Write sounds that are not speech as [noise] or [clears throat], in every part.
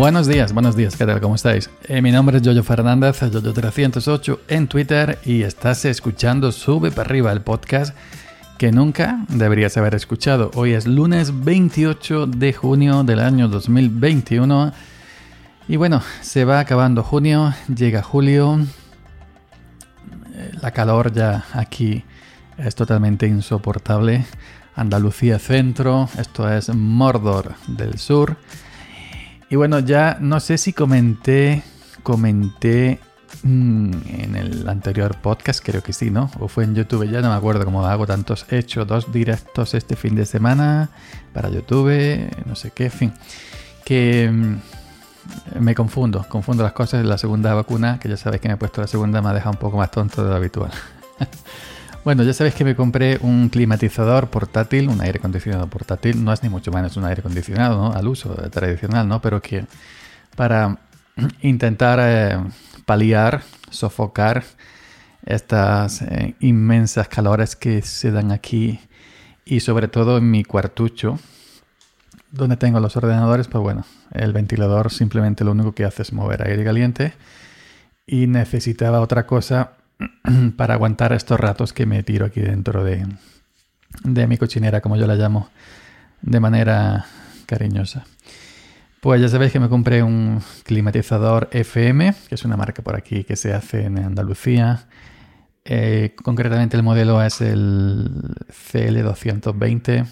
Buenos días, buenos días, ¿qué tal? ¿Cómo estáis? Eh, mi nombre es Jojo Fernández, Jojo308 en Twitter y estás escuchando Sube para arriba el podcast que nunca deberías haber escuchado. Hoy es lunes 28 de junio del año 2021 y bueno, se va acabando junio, llega julio, eh, la calor ya aquí es totalmente insoportable. Andalucía centro, esto es Mordor del sur. Y bueno, ya no sé si comenté, comenté mm, en el anterior podcast, creo que sí, ¿no? O fue en YouTube, ya no me acuerdo cómo hago tantos. He hecho dos directos este fin de semana para YouTube, no sé qué, en fin. Que mm, me confundo, confundo las cosas. La segunda vacuna, que ya sabéis que me he puesto la segunda, me ha dejado un poco más tonto de lo habitual. [laughs] Bueno, ya sabéis que me compré un climatizador portátil, un aire acondicionado portátil. No es ni mucho menos un aire acondicionado, ¿no? Al uso tradicional, ¿no? Pero que para [clears throat] intentar eh, paliar, sofocar estas eh, inmensas calores que se dan aquí y sobre todo en mi cuartucho, donde tengo los ordenadores, pues bueno, el ventilador simplemente lo único que hace es mover aire caliente y necesitaba otra cosa [clears throat] para aguantar estos ratos que me tiro aquí dentro de, de mi cochinera, como yo la llamo, de manera cariñosa. Pues ya sabéis que me compré un climatizador FM, que es una marca por aquí que se hace en Andalucía. Eh, concretamente el modelo es el CL220.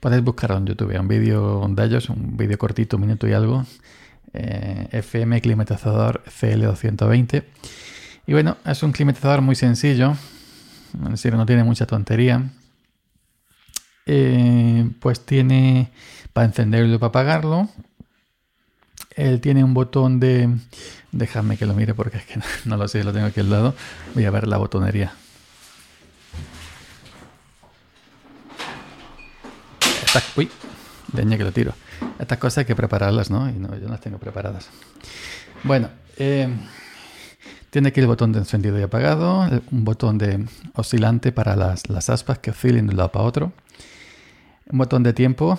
Podéis buscarlo en YouTube, un vídeo de ellos, un vídeo cortito, un minuto y algo. Eh, FM climatizador CL220. Y bueno, es un climatizador muy sencillo, es decir, no tiene mucha tontería. Eh, pues tiene para encenderlo y para apagarlo. Él tiene un botón de... Déjame que lo mire porque es que [laughs] no, lo sé, lo tengo aquí al lado. Voy a ver la botonería. uy, leña que lo tiro. Estas cosas hay que prepararlas, ¿no? Y no, yo no las tengo preparadas. Bueno, eh, tiene aquí el botón de encendido y apagado, un botón de oscilante para las, las aspas que oscilen de un lado para otro, un botón de tiempo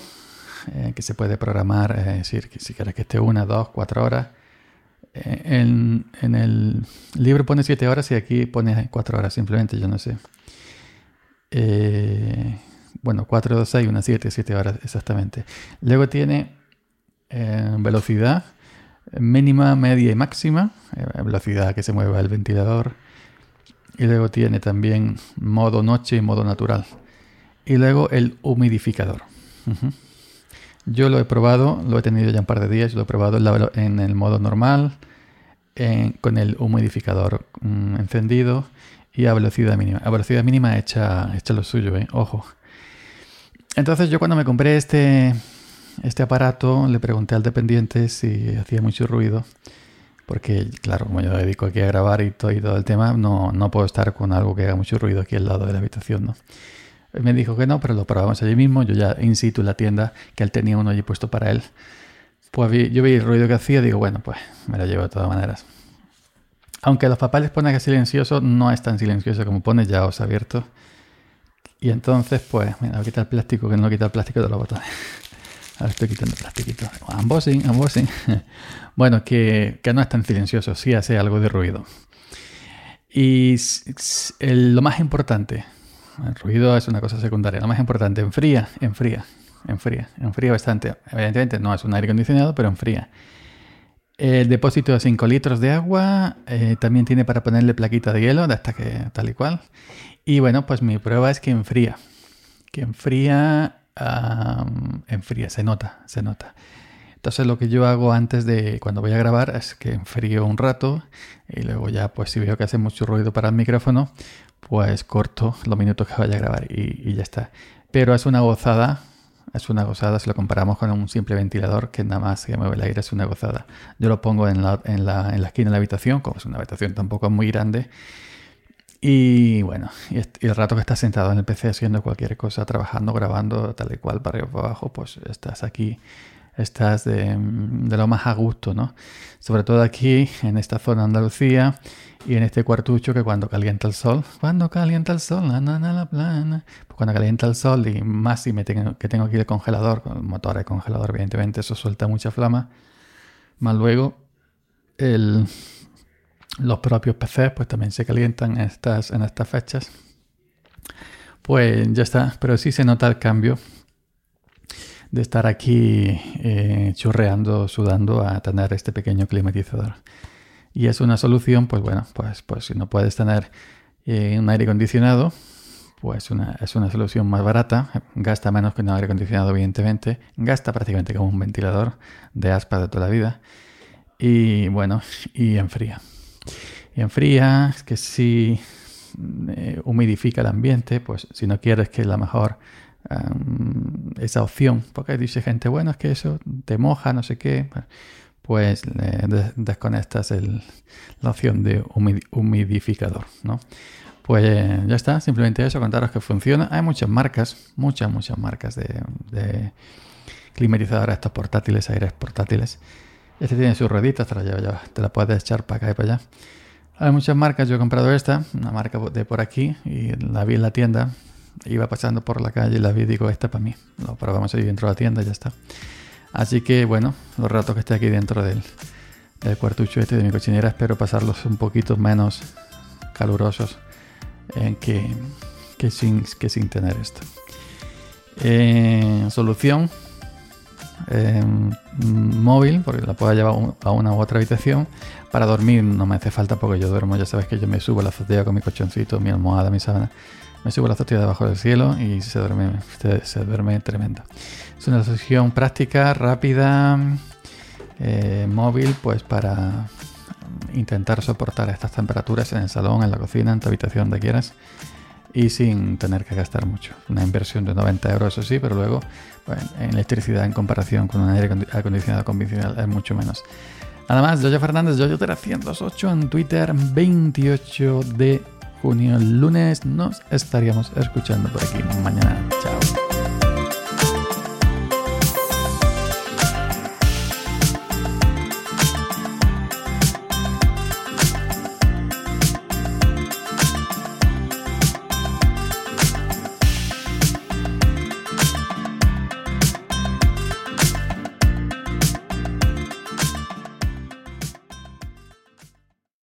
eh, que se puede programar, eh, es decir, si quieres que esté una, dos, cuatro horas. Eh, en, en, el libro pone siete horas y aquí pone cuatro horas simplemente, yo no sé. bueno, cuatro, dos, seis, una, siete, siete horas exactamente. Luego tiene velocidad mínima, media y máxima, eh, velocidad que se mueva el ventilador. Y luego tiene también modo noche y modo natural. Y luego el humidificador. Yo lo he probado, lo he tenido ya un par de días, lo he probado en, el modo normal, con el humidificador mm, encendido y a velocidad mínima. A velocidad mínima echa, echa lo suyo, ¿eh? ojo. Entonces yo cuando me compré este, este aparato le pregunté al dependiente si hacía mucho ruido, porque claro, como yo dedico aquí a grabar y todo, y todo el tema, no, no puedo estar con algo que haga mucho ruido aquí al lado de la habitación, ¿no? me dijo que no, pero lo probamos allí mismo, yo ya in situ en la tienda, que él tenía uno allí puesto para él. Pues yo vi el ruido que hacía, digo, bueno, pues me lo llevo de todas maneras. Aunque los papeles ponen que es silencioso, no es tan silencioso como pone, ya os abierto. Y entonces, pues, mira, voy el plástico, que no quita el plástico de los botones. Ahora estoy quitando el plastiquito. Unboxing, unboxing. [laughs] bueno, que, que, no es tan silencioso, sí hace algo de ruido. Y lo más importante, el ruido es una cosa secundaria, lo más importante, enfría, enfría, enfría, enfría bastante. Evidentemente no es un aire acondicionado, pero enfría. El depósito de 5 litros de agua eh, también tiene para ponerle plaquita de hielo, hasta que tal y cual. Y bueno, pues mi prueba es que enfría. Que enfría enfría, se nota, se nota. Entonces lo que yo hago antes de cuando voy a grabar es que enfrío un rato y luego ya pues si veo que hace mucho ruido para el micrófono pues corto los minutos que vaya a grabar y, ya está. Pero es una gozada, es una gozada si lo comparamos con un simple ventilador que nada más que mueve el aire es una gozada. Yo lo pongo en la, en la, en la esquina de la habitación, como es una habitación tampoco muy grande y bueno, y, el rato que estás sentado en el PC haciendo cualquier cosa, trabajando, grabando, tal y cual, para arriba para abajo, pues estás aquí, estás de, lo más a gusto, ¿no? Sobre todo aquí, en esta zona de Andalucía y en este cuartucho que cuando calienta el sol, cuando calienta el sol, la, la, la plana, pues cuando calienta el sol y más si me tengo, que tengo aquí el congelador, con el motor de congelador, evidentemente eso suelta mucha flama, Más luego, los propios PCs pues también se calientan en estas, en estas fechas. Pues ya está, pero sí se nota el cambio de estar aquí eh, churreando, sudando a tener este pequeño climatizador. Y es una solución, pues bueno, pues, pues si no puedes tener eh, un aire acondicionado, pues una, es una solución más barata, gasta menos que un aire acondicionado, evidentemente, gasta prácticamente como un ventilador de aspa de toda la vida. Y bueno, y enfría. Y enfría, es que si eh, humidifica el ambiente, pues si no quieres que la mejor esa opción, porque dice gente, bueno, es que eso te moja, no sé qué, pues desconectas la opción de humidificador, ¿no? Pues ya está, simplemente eso, contaros que funciona. Hay muchas marcas, muchas, muchas marcas de, de climatizadores estos portátiles, aires portátiles. Este tiene sus rueditas, te la, te la puedes echar para acá y para allá. Hay muchas marcas, yo he comprado esta, una marca de por aquí, y la vi en la tienda. Iba pasando por la calle y la vi digo, esta para mí. Lo probamos ahí dentro de la tienda y ya está. Así que bueno, los ratos que esté aquí dentro del, del cuartucho este de mi cochinera, espero pasarlos un poquito menos calurosos sin, que sin tener esto. Eh, solución eh, móvil, porque la puedo llevar a una u otra habitación. Para dormir no me hace falta porque yo duermo, ya sabes que yo me subo la azotea con mi colchoncito, mi almohada, mi sábana. Me subo la azotea debajo del cielo y se duerme, se, duerme tremendo. Es una solución práctica, rápida, eh, móvil, pues para intentar soportar estas temperaturas en el salón, en la cocina, en tu habitación, donde quieras, y sin tener que gastar mucho. Una inversión de 90 euros, eso sí, pero luego en electricidad en comparación con un aire acondicionado convencional es mucho menos. Nada más, Yoyo Fernández, Yoyo308 en Twitter, 28 de junio, lunes, nos estaríamos escuchando por aquí mañana. Chao.